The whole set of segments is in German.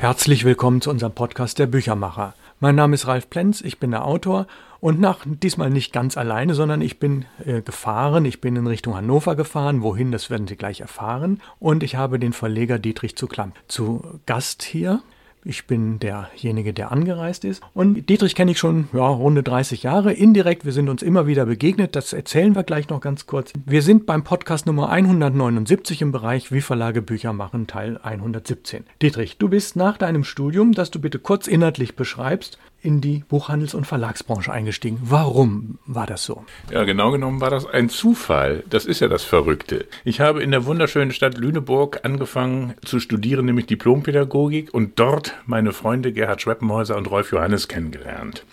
Herzlich willkommen zu unserem Podcast Der Büchermacher. Mein Name ist Ralf Plenz, ich bin der Autor und nach diesmal nicht ganz alleine, sondern ich bin äh, gefahren, ich bin in Richtung Hannover gefahren, wohin, das werden Sie gleich erfahren und ich habe den Verleger Dietrich Zucklam zu Gast hier. Ich bin derjenige, der angereist ist. Und Dietrich kenne ich schon ja, runde 30 Jahre. Indirekt, wir sind uns immer wieder begegnet. Das erzählen wir gleich noch ganz kurz. Wir sind beim Podcast Nummer 179 im Bereich Wie Verlage Bücher machen, Teil 117. Dietrich, du bist nach deinem Studium, das du bitte kurz inhaltlich beschreibst, in die Buchhandels- und Verlagsbranche eingestiegen. Warum war das so? Ja, genau genommen war das ein Zufall. Das ist ja das Verrückte. Ich habe in der wunderschönen Stadt Lüneburg angefangen zu studieren, nämlich Diplompädagogik und dort meine Freunde Gerhard Schweppenhäuser und Rolf Johannes kennengelernt.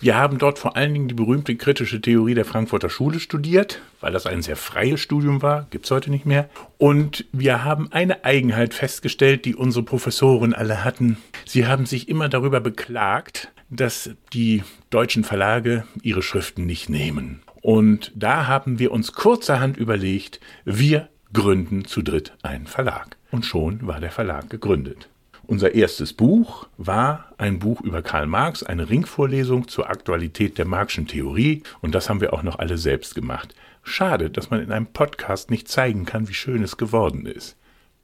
Wir haben dort vor allen Dingen die berühmte kritische Theorie der Frankfurter Schule studiert, weil das ein sehr freies Studium war, gibt es heute nicht mehr. Und wir haben eine Eigenheit festgestellt, die unsere Professoren alle hatten. Sie haben sich immer darüber beklagt, dass die deutschen Verlage ihre Schriften nicht nehmen. Und da haben wir uns kurzerhand überlegt, wir gründen zu dritt einen Verlag. Und schon war der Verlag gegründet. Unser erstes Buch war ein Buch über Karl Marx, eine Ringvorlesung zur Aktualität der Marxischen Theorie. Und das haben wir auch noch alle selbst gemacht. Schade, dass man in einem Podcast nicht zeigen kann, wie schön es geworden ist.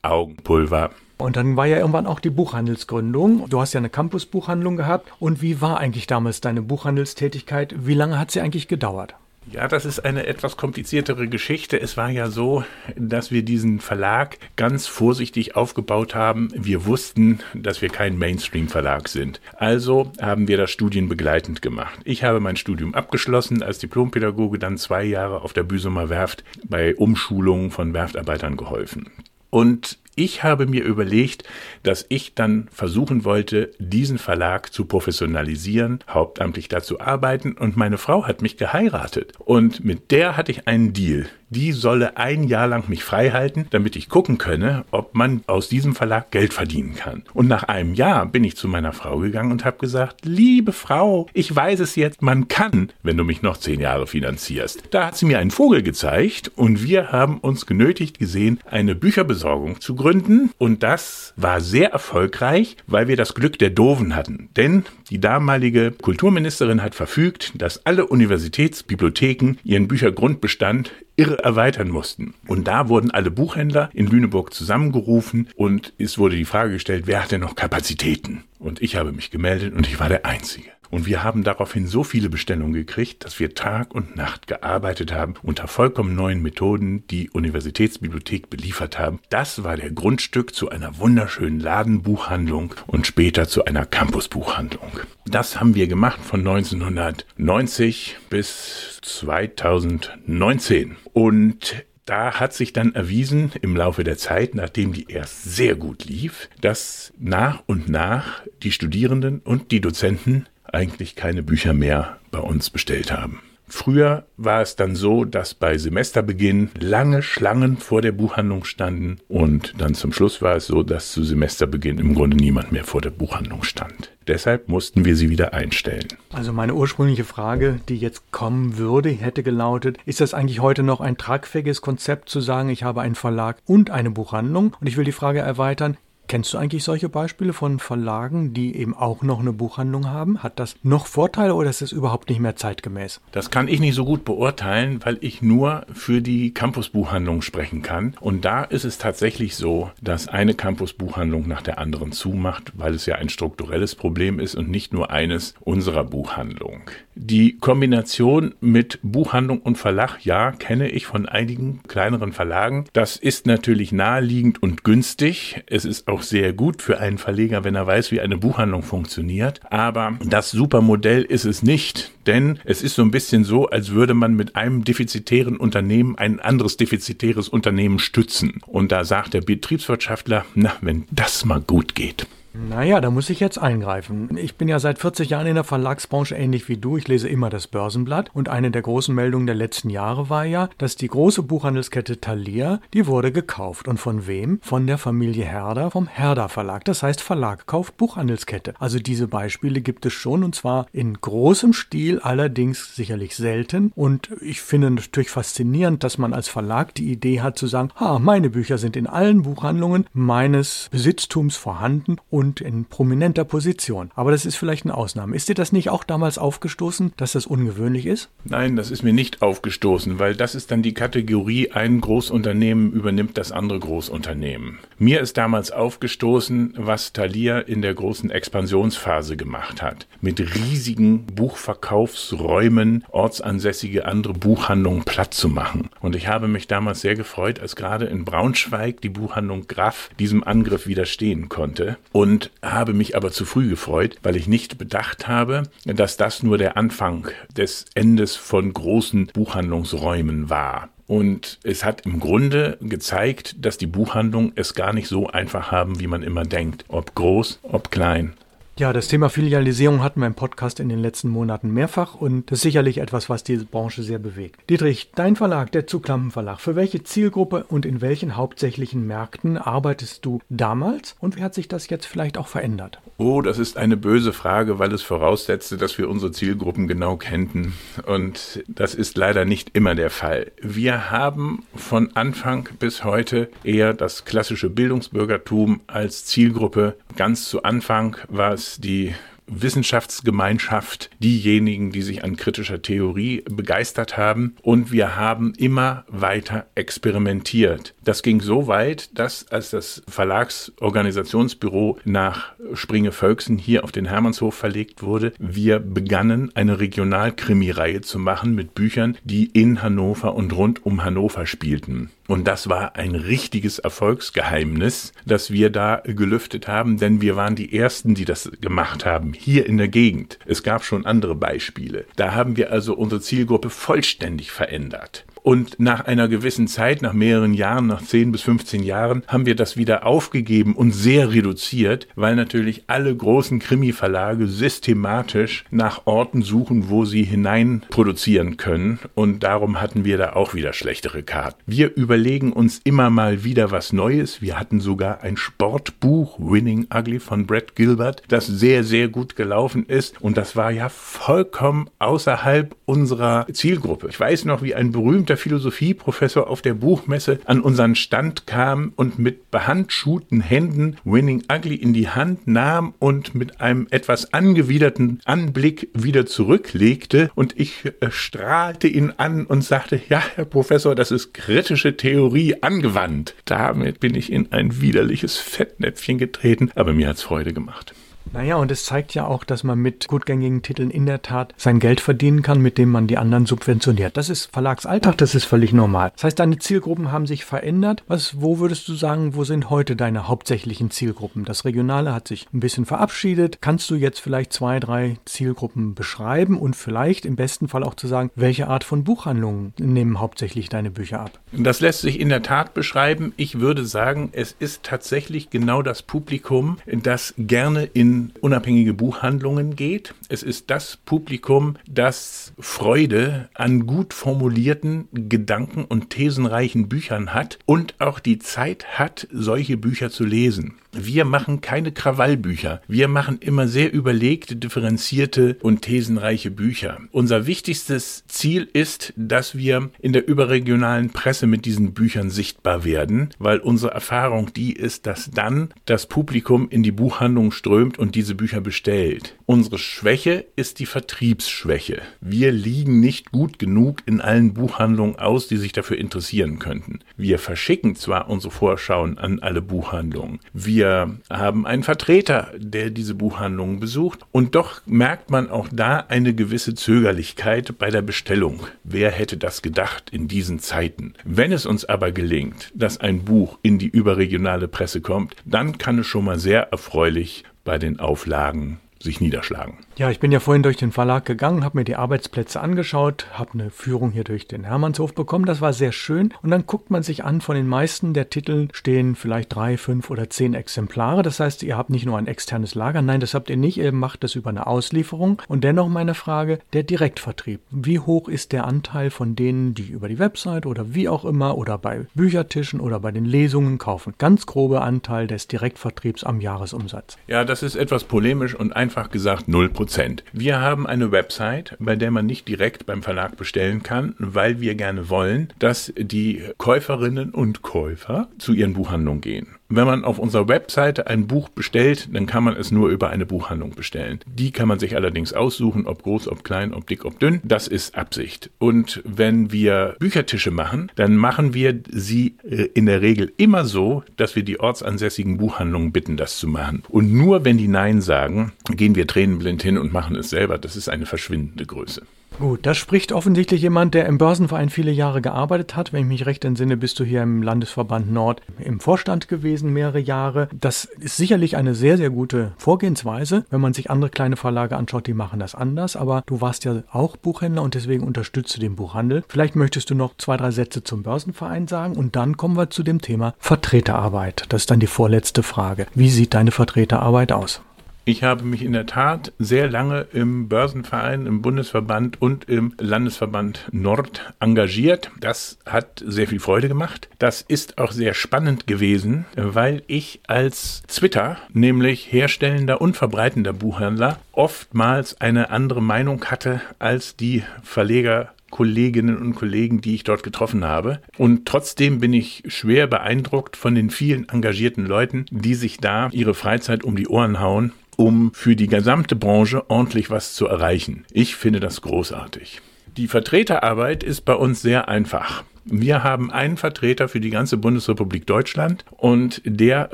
Augenpulver. Und dann war ja irgendwann auch die Buchhandelsgründung. Du hast ja eine Campusbuchhandlung gehabt. Und wie war eigentlich damals deine Buchhandelstätigkeit? Wie lange hat sie eigentlich gedauert? Ja, das ist eine etwas kompliziertere Geschichte. Es war ja so, dass wir diesen Verlag ganz vorsichtig aufgebaut haben. Wir wussten, dass wir kein Mainstream-Verlag sind. Also haben wir das studienbegleitend gemacht. Ich habe mein Studium abgeschlossen, als Diplompädagoge dann zwei Jahre auf der Büsumer Werft bei Umschulungen von Werftarbeitern geholfen. Und ich habe mir überlegt, dass ich dann versuchen wollte, diesen Verlag zu professionalisieren, hauptamtlich dazu arbeiten und meine Frau hat mich geheiratet und mit der hatte ich einen Deal die solle ein Jahr lang mich frei halten, damit ich gucken könne, ob man aus diesem Verlag Geld verdienen kann. Und nach einem Jahr bin ich zu meiner Frau gegangen und habe gesagt, liebe Frau, ich weiß es jetzt, man kann, wenn du mich noch zehn Jahre finanzierst. Da hat sie mir einen Vogel gezeigt und wir haben uns genötigt gesehen, eine Bücherbesorgung zu gründen. Und das war sehr erfolgreich, weil wir das Glück der Doofen hatten. Denn die damalige Kulturministerin hat verfügt, dass alle Universitätsbibliotheken ihren Büchergrundbestand irre erweitern mussten. Und da wurden alle Buchhändler in Lüneburg zusammengerufen und es wurde die Frage gestellt, wer hat denn noch Kapazitäten? Und ich habe mich gemeldet und ich war der Einzige. Und wir haben daraufhin so viele Bestellungen gekriegt, dass wir Tag und Nacht gearbeitet haben unter vollkommen neuen Methoden, die Universitätsbibliothek beliefert haben. Das war der Grundstück zu einer wunderschönen Ladenbuchhandlung und später zu einer Campusbuchhandlung. Das haben wir gemacht von 1990 bis 2019. Und da hat sich dann erwiesen im Laufe der Zeit, nachdem die erst sehr gut lief, dass nach und nach die Studierenden und die Dozenten eigentlich keine Bücher mehr bei uns bestellt haben. Früher war es dann so, dass bei Semesterbeginn lange Schlangen vor der Buchhandlung standen und dann zum Schluss war es so, dass zu Semesterbeginn im Grunde niemand mehr vor der Buchhandlung stand. Deshalb mussten wir sie wieder einstellen. Also meine ursprüngliche Frage, die jetzt kommen würde, hätte gelautet, ist das eigentlich heute noch ein tragfähiges Konzept zu sagen, ich habe einen Verlag und eine Buchhandlung? Und ich will die Frage erweitern, Kennst du eigentlich solche Beispiele von Verlagen, die eben auch noch eine Buchhandlung haben? Hat das noch Vorteile oder ist das überhaupt nicht mehr zeitgemäß? Das kann ich nicht so gut beurteilen, weil ich nur für die Campusbuchhandlung sprechen kann. Und da ist es tatsächlich so, dass eine Campusbuchhandlung nach der anderen zumacht, weil es ja ein strukturelles Problem ist und nicht nur eines unserer Buchhandlung. Die Kombination mit Buchhandlung und Verlag, ja, kenne ich von einigen kleineren Verlagen. Das ist natürlich naheliegend und günstig. Es ist auch sehr gut für einen Verleger, wenn er weiß, wie eine Buchhandlung funktioniert. Aber das Supermodell ist es nicht, denn es ist so ein bisschen so, als würde man mit einem defizitären Unternehmen ein anderes defizitäres Unternehmen stützen. Und da sagt der Betriebswirtschaftler, na, wenn das mal gut geht. Naja, da muss ich jetzt eingreifen. Ich bin ja seit 40 Jahren in der Verlagsbranche ähnlich wie du. Ich lese immer das Börsenblatt. Und eine der großen Meldungen der letzten Jahre war ja, dass die große Buchhandelskette Thalia, die wurde gekauft. Und von wem? Von der Familie Herder, vom Herder Verlag. Das heißt, Verlag kauft Buchhandelskette. Also diese Beispiele gibt es schon und zwar in großem Stil, allerdings sicherlich selten. Und ich finde natürlich faszinierend, dass man als Verlag die Idee hat zu sagen, ha, meine Bücher sind in allen Buchhandlungen meines Besitztums vorhanden und und in prominenter Position. Aber das ist vielleicht eine Ausnahme. Ist dir das nicht auch damals aufgestoßen, dass das ungewöhnlich ist? Nein, das ist mir nicht aufgestoßen, weil das ist dann die Kategorie, ein Großunternehmen übernimmt das andere Großunternehmen. Mir ist damals aufgestoßen, was Thalia in der großen Expansionsphase gemacht hat. Mit riesigen Buchverkaufsräumen ortsansässige andere Buchhandlungen platt zu machen. Und ich habe mich damals sehr gefreut, als gerade in Braunschweig die Buchhandlung Graf diesem Angriff widerstehen konnte und habe mich aber zu früh gefreut, weil ich nicht bedacht habe, dass das nur der Anfang des Endes von großen Buchhandlungsräumen war. Und es hat im Grunde gezeigt, dass die Buchhandlungen es gar nicht so einfach haben, wie man immer denkt. Ob groß, ob klein. Ja, das Thema Filialisierung hatten wir im Podcast in den letzten Monaten mehrfach und das ist sicherlich etwas, was diese Branche sehr bewegt. Dietrich, dein Verlag, der Zuglampenverlag, für welche Zielgruppe und in welchen hauptsächlichen Märkten arbeitest du damals und wie hat sich das jetzt vielleicht auch verändert? Oh, das ist eine böse Frage, weil es voraussetzte, dass wir unsere Zielgruppen genau kennten. Und das ist leider nicht immer der Fall. Wir haben von Anfang bis heute eher das klassische Bildungsbürgertum als Zielgruppe. Ganz zu Anfang war es die Wissenschaftsgemeinschaft diejenigen, die sich an kritischer Theorie begeistert haben. Und wir haben immer weiter experimentiert. Das ging so weit, dass als das Verlagsorganisationsbüro nach Springe-Völksen hier auf den Hermannshof verlegt wurde, wir begannen eine Regionalkrimireihe zu machen mit Büchern, die in Hannover und rund um Hannover spielten. Und das war ein richtiges Erfolgsgeheimnis, das wir da gelüftet haben, denn wir waren die Ersten, die das gemacht haben, hier in der Gegend. Es gab schon andere Beispiele. Da haben wir also unsere Zielgruppe vollständig verändert. Und nach einer gewissen Zeit, nach mehreren Jahren, nach 10 bis 15 Jahren, haben wir das wieder aufgegeben und sehr reduziert, weil natürlich alle großen Krimi-Verlage systematisch nach Orten suchen, wo sie hinein produzieren können. Und darum hatten wir da auch wieder schlechtere Karten. Wir überlegen uns immer mal wieder was Neues. Wir hatten sogar ein Sportbuch, Winning Ugly von Brett Gilbert, das sehr, sehr gut gelaufen ist. Und das war ja vollkommen außerhalb unserer Zielgruppe. Ich weiß noch, wie ein berühmter der Philosophieprofessor auf der Buchmesse an unseren Stand kam und mit behandschuhten Händen Winning Ugly in die Hand nahm und mit einem etwas angewiderten Anblick wieder zurücklegte und ich äh, strahlte ihn an und sagte, ja, Herr Professor, das ist kritische Theorie angewandt. Damit bin ich in ein widerliches Fettnäpfchen getreten, aber mir hat's Freude gemacht. Naja, und es zeigt ja auch, dass man mit gutgängigen Titeln in der Tat sein Geld verdienen kann, mit dem man die anderen subventioniert. Das ist Verlagsalltag, das ist völlig normal. Das heißt, deine Zielgruppen haben sich verändert. Was, wo würdest du sagen, wo sind heute deine hauptsächlichen Zielgruppen? Das Regionale hat sich ein bisschen verabschiedet. Kannst du jetzt vielleicht zwei, drei Zielgruppen beschreiben und vielleicht im besten Fall auch zu sagen, welche Art von Buchhandlungen nehmen hauptsächlich deine Bücher ab? Das lässt sich in der Tat beschreiben. Ich würde sagen, es ist tatsächlich genau das Publikum, das gerne in unabhängige Buchhandlungen geht. Es ist das Publikum, das Freude an gut formulierten, gedanken- und thesenreichen Büchern hat und auch die Zeit hat, solche Bücher zu lesen. Wir machen keine Krawallbücher. Wir machen immer sehr überlegte, differenzierte und thesenreiche Bücher. Unser wichtigstes Ziel ist, dass wir in der überregionalen Presse mit diesen Büchern sichtbar werden, weil unsere Erfahrung die ist, dass dann das Publikum in die Buchhandlung strömt und diese Bücher bestellt. Unsere Schwäche ist die Vertriebsschwäche. Wir liegen nicht gut genug in allen Buchhandlungen aus, die sich dafür interessieren könnten. Wir verschicken zwar unsere Vorschauen an alle Buchhandlungen. Wir wir haben einen Vertreter, der diese Buchhandlungen besucht. Und doch merkt man auch da eine gewisse Zögerlichkeit bei der Bestellung. Wer hätte das gedacht in diesen Zeiten? Wenn es uns aber gelingt, dass ein Buch in die überregionale Presse kommt, dann kann es schon mal sehr erfreulich bei den Auflagen sich niederschlagen. Ja, ich bin ja vorhin durch den Verlag gegangen, habe mir die Arbeitsplätze angeschaut, habe eine Führung hier durch den Hermannshof bekommen. Das war sehr schön. Und dann guckt man sich an, von den meisten der Titeln stehen vielleicht drei, fünf oder zehn Exemplare. Das heißt, ihr habt nicht nur ein externes Lager. Nein, das habt ihr nicht. Ihr macht das über eine Auslieferung. Und dennoch meine Frage, der Direktvertrieb. Wie hoch ist der Anteil von denen, die über die Website oder wie auch immer oder bei Büchertischen oder bei den Lesungen kaufen? Ganz grobe Anteil des Direktvertriebs am Jahresumsatz. Ja, das ist etwas polemisch und einfach gesagt 0%. Prozent. Wir haben eine Website, bei der man nicht direkt beim Verlag bestellen kann, weil wir gerne wollen, dass die Käuferinnen und Käufer zu ihren Buchhandlungen gehen. Wenn man auf unserer Webseite ein Buch bestellt, dann kann man es nur über eine Buchhandlung bestellen. Die kann man sich allerdings aussuchen, ob groß, ob klein, ob dick, ob dünn. Das ist Absicht. Und wenn wir Büchertische machen, dann machen wir sie äh, in der Regel immer so, dass wir die ortsansässigen Buchhandlungen bitten, das zu machen. Und nur wenn die Nein sagen, gehen wir tränenblind hin und machen es selber. Das ist eine verschwindende Größe. Gut, das spricht offensichtlich jemand, der im Börsenverein viele Jahre gearbeitet hat. Wenn ich mich recht entsinne, bist du hier im Landesverband Nord im Vorstand gewesen, mehrere Jahre. Das ist sicherlich eine sehr, sehr gute Vorgehensweise. Wenn man sich andere kleine Verlage anschaut, die machen das anders. Aber du warst ja auch Buchhändler und deswegen unterstützt du den Buchhandel. Vielleicht möchtest du noch zwei, drei Sätze zum Börsenverein sagen und dann kommen wir zu dem Thema Vertreterarbeit. Das ist dann die vorletzte Frage. Wie sieht deine Vertreterarbeit aus? Ich habe mich in der Tat sehr lange im Börsenverein, im Bundesverband und im Landesverband Nord engagiert. Das hat sehr viel Freude gemacht. Das ist auch sehr spannend gewesen, weil ich als Twitter, nämlich herstellender und verbreitender Buchhändler, oftmals eine andere Meinung hatte als die Verleger Kolleginnen und Kollegen, die ich dort getroffen habe. Und trotzdem bin ich schwer beeindruckt von den vielen engagierten Leuten, die sich da ihre Freizeit um die Ohren hauen um für die gesamte Branche ordentlich was zu erreichen. Ich finde das großartig. Die Vertreterarbeit ist bei uns sehr einfach. Wir haben einen Vertreter für die ganze Bundesrepublik Deutschland und der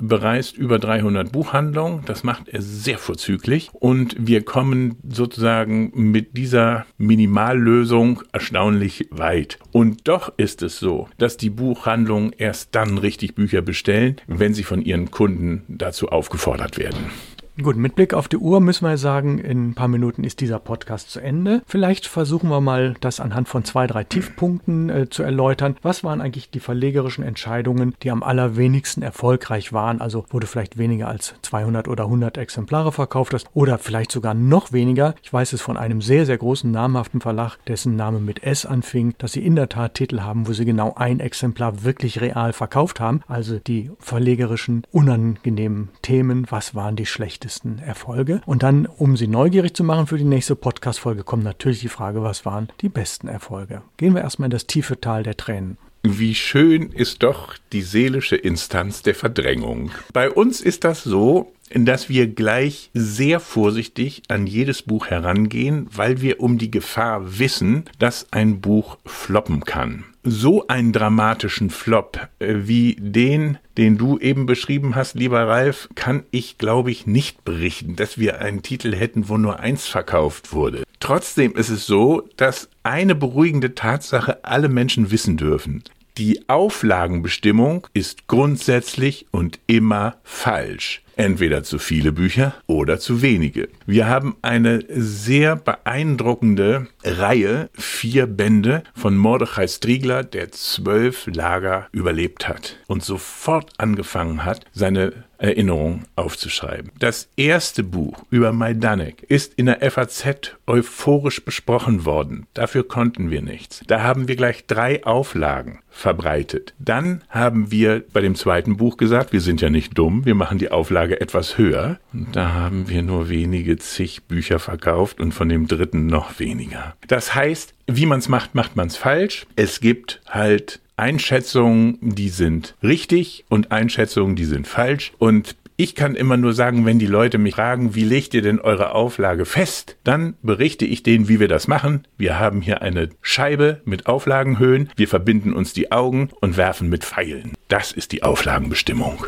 bereist über 300 Buchhandlungen. Das macht er sehr vorzüglich und wir kommen sozusagen mit dieser Minimallösung erstaunlich weit. Und doch ist es so, dass die Buchhandlungen erst dann richtig Bücher bestellen, wenn sie von ihren Kunden dazu aufgefordert werden. Gut, mit Blick auf die Uhr müssen wir sagen, in ein paar Minuten ist dieser Podcast zu Ende. Vielleicht versuchen wir mal, das anhand von zwei, drei Tiefpunkten äh, zu erläutern. Was waren eigentlich die verlegerischen Entscheidungen, die am allerwenigsten erfolgreich waren? Also wurde vielleicht weniger als 200 oder 100 Exemplare verkauft hast oder vielleicht sogar noch weniger. Ich weiß es von einem sehr, sehr großen namhaften Verlag, dessen Name mit S anfing, dass sie in der Tat Titel haben, wo sie genau ein Exemplar wirklich real verkauft haben. Also die verlegerischen, unangenehmen Themen. Was waren die schlechtesten? Schlechtesten Erfolge. Und dann, um Sie neugierig zu machen für die nächste Podcast-Folge, kommt natürlich die Frage, was waren die besten Erfolge? Gehen wir erstmal in das tiefe Tal der Tränen. Wie schön ist doch die seelische Instanz der Verdrängung. Bei uns ist das so, dass wir gleich sehr vorsichtig an jedes Buch herangehen, weil wir um die Gefahr wissen, dass ein Buch floppen kann. So einen dramatischen Flop äh, wie den, den du eben beschrieben hast, lieber Ralf, kann ich, glaube ich, nicht berichten, dass wir einen Titel hätten, wo nur eins verkauft wurde. Trotzdem ist es so, dass eine beruhigende Tatsache alle Menschen wissen dürfen. Die Auflagenbestimmung ist grundsätzlich und immer falsch. Entweder zu viele Bücher oder zu wenige. Wir haben eine sehr beeindruckende Reihe, vier Bände von Mordechai Striegler, der zwölf Lager überlebt hat und sofort angefangen hat, seine Erinnerungen aufzuschreiben. Das erste Buch über Majdanek ist in der FAZ euphorisch besprochen worden. Dafür konnten wir nichts. Da haben wir gleich drei Auflagen verbreitet. Dann haben wir bei dem zweiten Buch gesagt, wir sind ja nicht dumm, wir machen die Auflage etwas höher. Und da haben wir nur wenige zig Bücher verkauft und von dem dritten noch weniger. Das heißt, wie man es macht, macht man es falsch. Es gibt halt Einschätzungen, die sind richtig und Einschätzungen, die sind falsch. Und ich kann immer nur sagen, wenn die Leute mich fragen, wie legt ihr denn eure Auflage fest, dann berichte ich denen, wie wir das machen. Wir haben hier eine Scheibe mit Auflagenhöhen, wir verbinden uns die Augen und werfen mit Pfeilen. Das ist die Auflagenbestimmung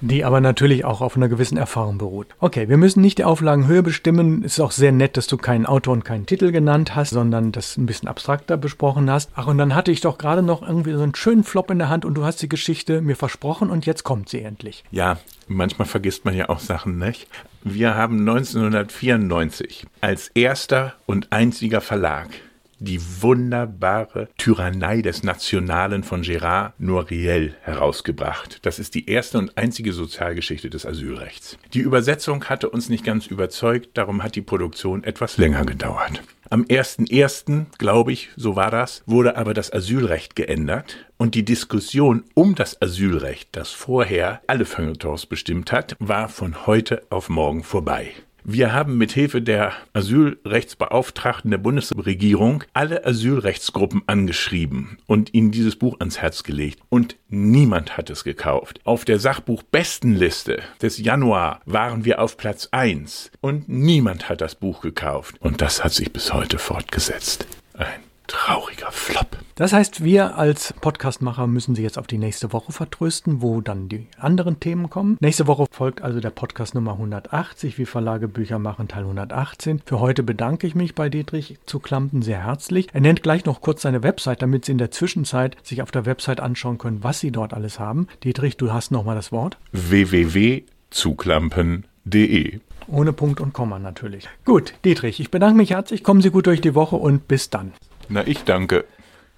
die aber natürlich auch auf einer gewissen Erfahrung beruht. Okay, wir müssen nicht die Auflagenhöhe bestimmen. Es ist auch sehr nett, dass du keinen Autor und keinen Titel genannt hast, sondern das ein bisschen abstrakter besprochen hast. Ach, und dann hatte ich doch gerade noch irgendwie so einen schönen Flop in der Hand und du hast die Geschichte mir versprochen und jetzt kommt sie endlich. Ja, manchmal vergisst man ja auch Sachen, nicht? Wir haben 1994 als erster und einziger Verlag die wunderbare Tyrannei des Nationalen von Gérard Noiriel herausgebracht. Das ist die erste und einzige Sozialgeschichte des Asylrechts. Die Übersetzung hatte uns nicht ganz überzeugt, darum hat die Produktion etwas länger gedauert. Am 1.1., glaube ich, so war das, wurde aber das Asylrecht geändert und die Diskussion um das Asylrecht, das vorher alle Feuilletons bestimmt hat, war von heute auf morgen vorbei. Wir haben mit Hilfe der Asylrechtsbeauftragten der Bundesregierung alle Asylrechtsgruppen angeschrieben und ihnen dieses Buch ans Herz gelegt. Und niemand hat es gekauft. Auf der Sachbuchbestenliste des Januar waren wir auf Platz 1 und niemand hat das Buch gekauft. Und das hat sich bis heute fortgesetzt. Ein trauriger Flop. Das heißt, wir als Podcastmacher müssen Sie jetzt auf die nächste Woche vertrösten, wo dann die anderen Themen kommen. Nächste Woche folgt also der Podcast Nummer 180, wie Verlage Bücher machen, Teil 118. Für heute bedanke ich mich bei Dietrich zu Klampen sehr herzlich. Er nennt gleich noch kurz seine Website, damit Sie in der Zwischenzeit sich auf der Website anschauen können, was Sie dort alles haben. Dietrich, du hast nochmal das Wort. www.zuklampen.de ohne Punkt und Komma natürlich. Gut, Dietrich, ich bedanke mich herzlich. Kommen Sie gut durch die Woche und bis dann. Na, ich danke.